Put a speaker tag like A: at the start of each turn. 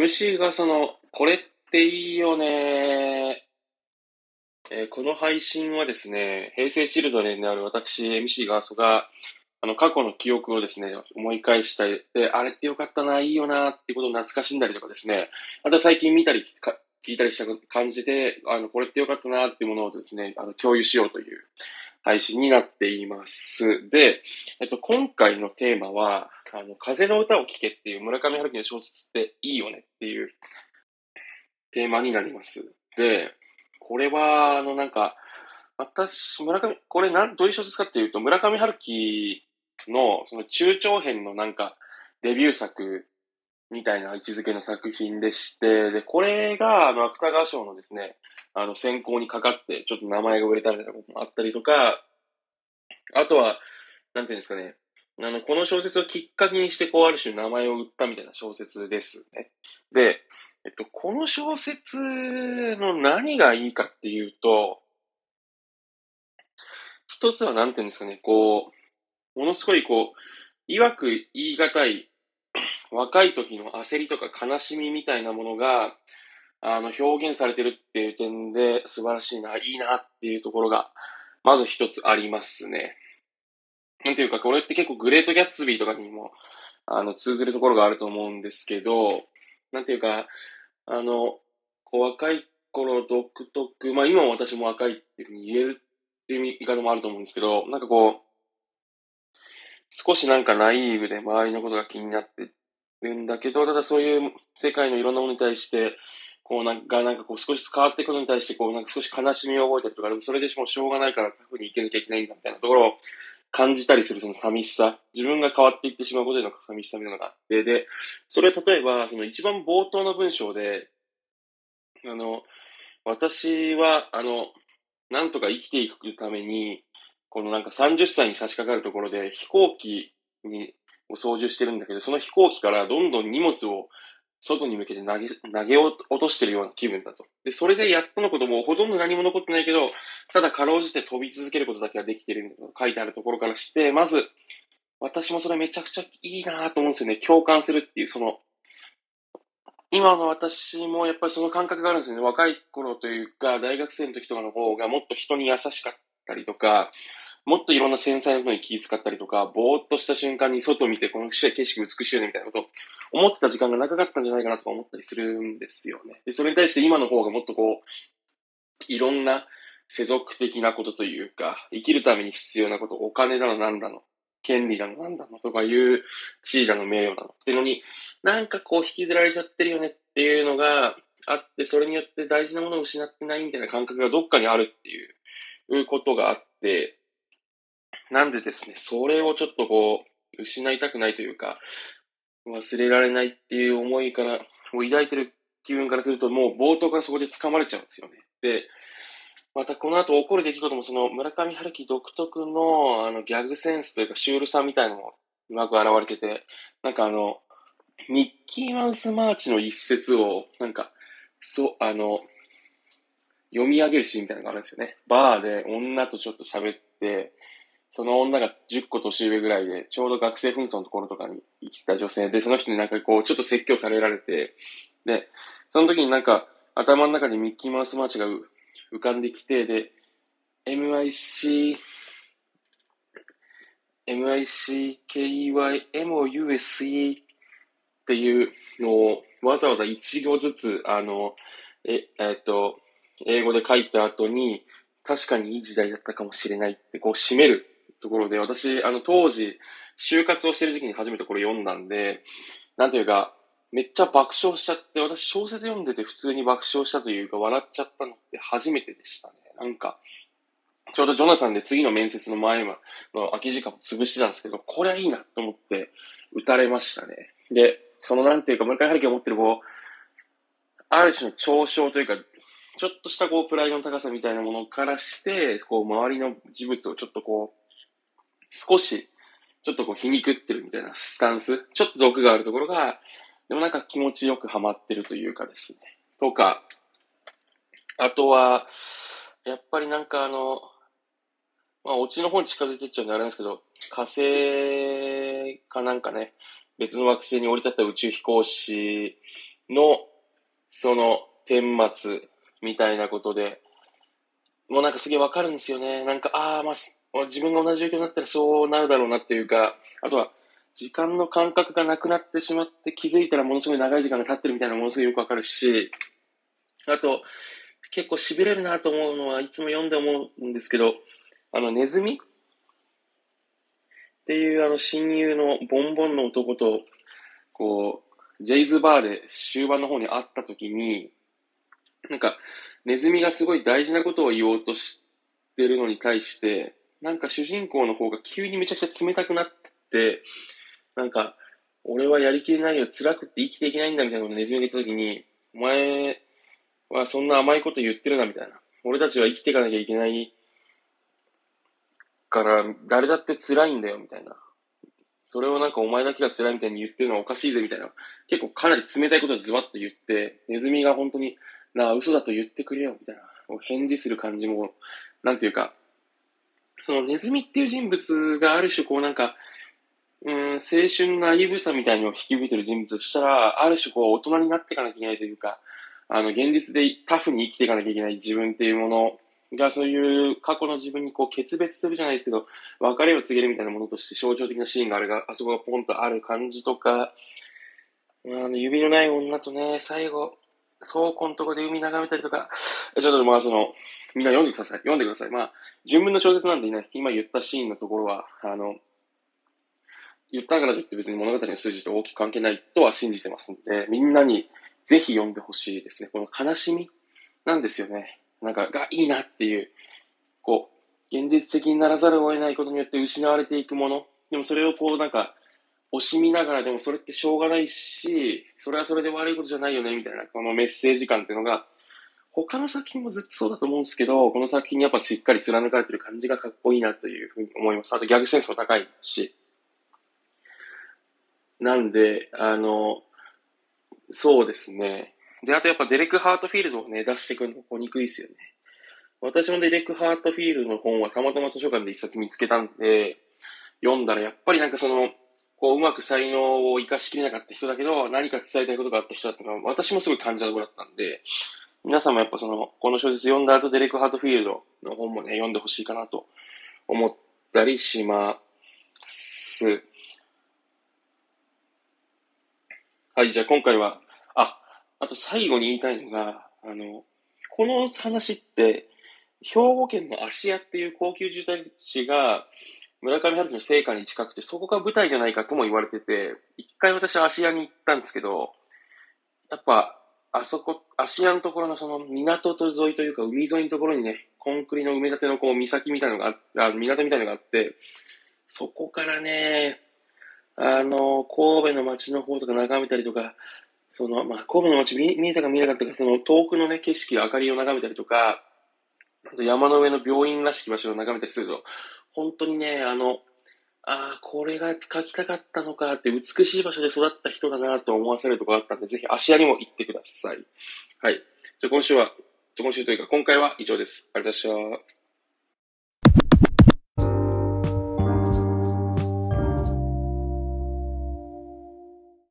A: MC がその、これっていいよね。えーこの配信はですね、平成チルドレンである私、MC ガーソが、あの、過去の記憶をですね、思い返したり、で、あれってよかったな、いいよな、ってことを懐かしんだりとかですね、あと最近見たり聞いたりした感じで、あの、これってよかったな、っていうものをですね、あの、共有しようという。配信になっています。で、えっと、今回のテーマは、あの、風の歌を聴けっていう村上春樹の小説っていいよねっていうテーマになります。で、これは、あの、なんか、私、村上、これなん、どういう小説かっていうと、村上春樹の、その中長編のなんか、デビュー作みたいな位置づけの作品でして、で、これが、あの、芥川賞のですね、あの、選考にかかって、ちょっと名前が売れたみたいなこともあったりとか、あとは、なんていうんですかね、あの、この小説をきっかけにして、こう、ある種名前を売ったみたいな小説ですね。で、えっと、この小説の何がいいかっていうと、一つはなんていうんですかね、こう、ものすごいこう、曰く言い難い、若い時の焦りとか悲しみみたいなものが、あの、表現されてるっていう点で素晴らしいな、いいなっていうところが、まず一つありますね。なんていうか、これって結構グレートギャッツビーとかにも、あの、通ずるところがあると思うんですけど、なんていうか、あの、こう若い頃独特、まあ今も私も若いっていうふうに言えるっていう言い方もあると思うんですけど、なんかこう、少しなんかナイーブで周りのことが気になってるんだけど、ただそういう世界のいろんなものに対して、こうなんか、なんかこう少し変わっていくことに対して、こうなんか少し悲しみを覚えたりとか、でもそれでもしょうがないからタフに生きなきゃいけないんだみたいなところを感じたりするその寂しさ、自分が変わっていってしまうことへの寂しさみたいなのがあって、で、それは例えば、その一番冒頭の文章で、あの、私は、あの、なんとか生きていくために、このなんか30歳に差し掛かるところで飛行機に、を操縦してるんだけど、その飛行機からどんどん荷物を外に向けて投げ、投げ落としてるような気分だと。で、それでやっとのこともほとんど何も残ってないけど、ただかろうじて飛び続けることだけはできてるみたいな書いてあるところからして、まず、私もそれめちゃくちゃいいなと思うんですよね。共感するっていう、その、今の私もやっぱりその感覚があるんですよね。若い頃というか、大学生の時とかの方がもっと人に優しかったりとか、もっといろんな繊細なことに気遣ったりとか、ぼーっとした瞬間に外見て、この景色美しいよねみたいなことを思ってた時間が長かったんじゃないかなとか思ったりするんですよね。で、それに対して今の方がもっとこう、いろんな世俗的なことというか、生きるために必要なこと、お金だのなんだの、権利だのなんだのとかいう地位だの名誉だのっていうのに、なんかこう引きずられちゃってるよねっていうのがあって、それによって大事なものを失ってないみたいな感覚がどっかにあるっていうことがあって、なんでですね、それをちょっとこう、失いたくないというか、忘れられないっていう思いから、を抱いてる気分からすると、もう冒頭からそこで掴まれちゃうんですよね。で、またこの後起こる出来事もその村上春樹独特のあのギャグセンスというかシュールさみたいなのもうまく現れてて、なんかあの、ミッキーマウスマーチの一節を、なんか、そう、あの、読み上げるシーンみたいなのがあるんですよね。バーで女とちょっと喋って、その女が10個年上ぐらいで、ちょうど学生紛争のところとかに生きてた女性で、その人になんかこう、ちょっと説教されられて、で、その時になんか、頭の中にミッキーマウスマーチが浮かんできて、で、MIC、MICKYMOUSE っていうのをわざわざ一行ずつ、あの、え、えっと、英語で書いた後に、確かにいい時代だったかもしれないって、こう、締めるところで、私、あの、当時、就活をしてる時期に初めてこれ読んだんで、なんていうか、めっちゃ爆笑しちゃって、私小説読んでて普通に爆笑したというか、笑っちゃったのって初めてでしたね。なんか、ちょうどジョナサンで次の面接の前の空き時間を潰してたんですけど、これはいいなと思って打たれましたね。で、そのなんていうか、村上春樹が持ってるこう、ある種の嘲笑というか、ちょっとしたこう、プライドの高さみたいなものからして、こう、周りの事物をちょっとこう、少し、ちょっとこう、皮肉ってるみたいなスタンス、ちょっと毒があるところが、でもなんか気持ちよくハマってるというかですね。とか、あとは、やっぱりなんかあの、まあ、オチの方に近づいていっちゃうんであれなんですけど、火星かなんかね、別の惑星に降り立った宇宙飛行士の、その、顛末みたいなことで、もうなんかすげえわかるんですよね。なんか、ああ、まあ、自分が同じ状況になったらそうなるだろうなっていうか、あとは、時間の感覚がなくなってしまって気づいたらものすごい長い時間が経ってるみたいなものすごいよくわかるし、あと、結構痺れるなと思うのはいつも読んで思うんですけど、あの、ネズミ？っていうあの親友のボンボンの男と、こう、ジェイズバーで終盤の方に会った時に、なんか、ネズミがすごい大事なことを言おうとしてるのに対して、なんか主人公の方が急にめちゃくちゃ冷たくなって、なんか、俺はやりきれないよ、辛くって生きていけないんだみたいなことをネズミが言った時に、お前はそんな甘いこと言ってるなみたいな。俺たちは生きていかなきゃいけないから、誰だって辛いんだよみたいな。それをなんかお前だけが辛いみたいに言ってるのはおかしいぜみたいな。結構かなり冷たいことをズバッと言って、ネズミが本当に、なあ、嘘だと言ってくれよみたいな。返事する感じも、なんていうか、そのネズミっていう人物がある種こうなんか、うん、青春ナイーブさみたいのを引き受けてる人物としたら、ある種こう大人になっていかなきゃいけないというか、あの、現実でタフに生きていかなきゃいけない自分っていうものが、そういう過去の自分にこう決別するじゃないですけど、別れを告げるみたいなものとして象徴的なシーンがあるが、あそこがポンとある感じとか、あの、指のない女とね、最後、倉庫のとこで海眺めたりとか、ちょっとまあその、みんな読んでください。読んでください。まあ、純文の小説なんでね、今言ったシーンのところは、あの、言ったからといって別に物語の筋と大きく関係ないとは信じてますんで、みんなにぜひ読んでほしいですね。この悲しみなんですよね。なんか、がいいなっていう、こう、現実的にならざるを得ないことによって失われていくもの。でもそれをこうなんか、惜しみながらでもそれってしょうがないし、それはそれで悪いことじゃないよね、みたいな、このメッセージ感っていうのが、他の作品もずっとそうだと思うんですけど、この作品にやっぱしっかり貫かれてる感じがかっこいいなというふうに思います。あとギャグセンスも高いし。なんで、あの、そうですね。で、あとやっぱデレック・ハートフィールドをね、出してくるの、にくいですよね。私もデレック・ハートフィールドの本はたまたま図書館で一冊見つけたんで、読んだらやっぱりなんかその、こう、うまく才能を活かしきれなかった人だけど、何か伝えたいことがあった人だったのは、私もすごい感じたところだったんで、皆さんもやっぱその、この小説読んだ後、デレック・ハートフィールドの本もね、読んでほしいかなと思ったりします。はい、じゃあ今回は、あ、あと最後に言いたいのが、あの、この話って、兵庫県の芦屋っていう高級住宅地が、村上春樹の成果に近くて、そこが舞台じゃないかとも言われてて、一回私は芦屋に行ったんですけど、やっぱ、あそこ、芦屋のところのその港と沿いというか海沿いのところにね、コンクリの埋め立てのこう岬みたいなのがあ、港みたいのがあって、そこからね、あの、神戸の街の方とか眺めたりとか、その、まあ、神戸の街見えたか見えなかったか、その遠くのね、景色、明かりを眺めたりとか、あと山の上の病院らしき場所を眺めたりすると、本当にね、あの、ああ、これが書きたかったのかって美しい場所で育った人だなと思わせるところがあったんで、ぜひ芦屋にも行ってください。はい。じゃ今週は、今週というか今回は以上です。ありがとうございました。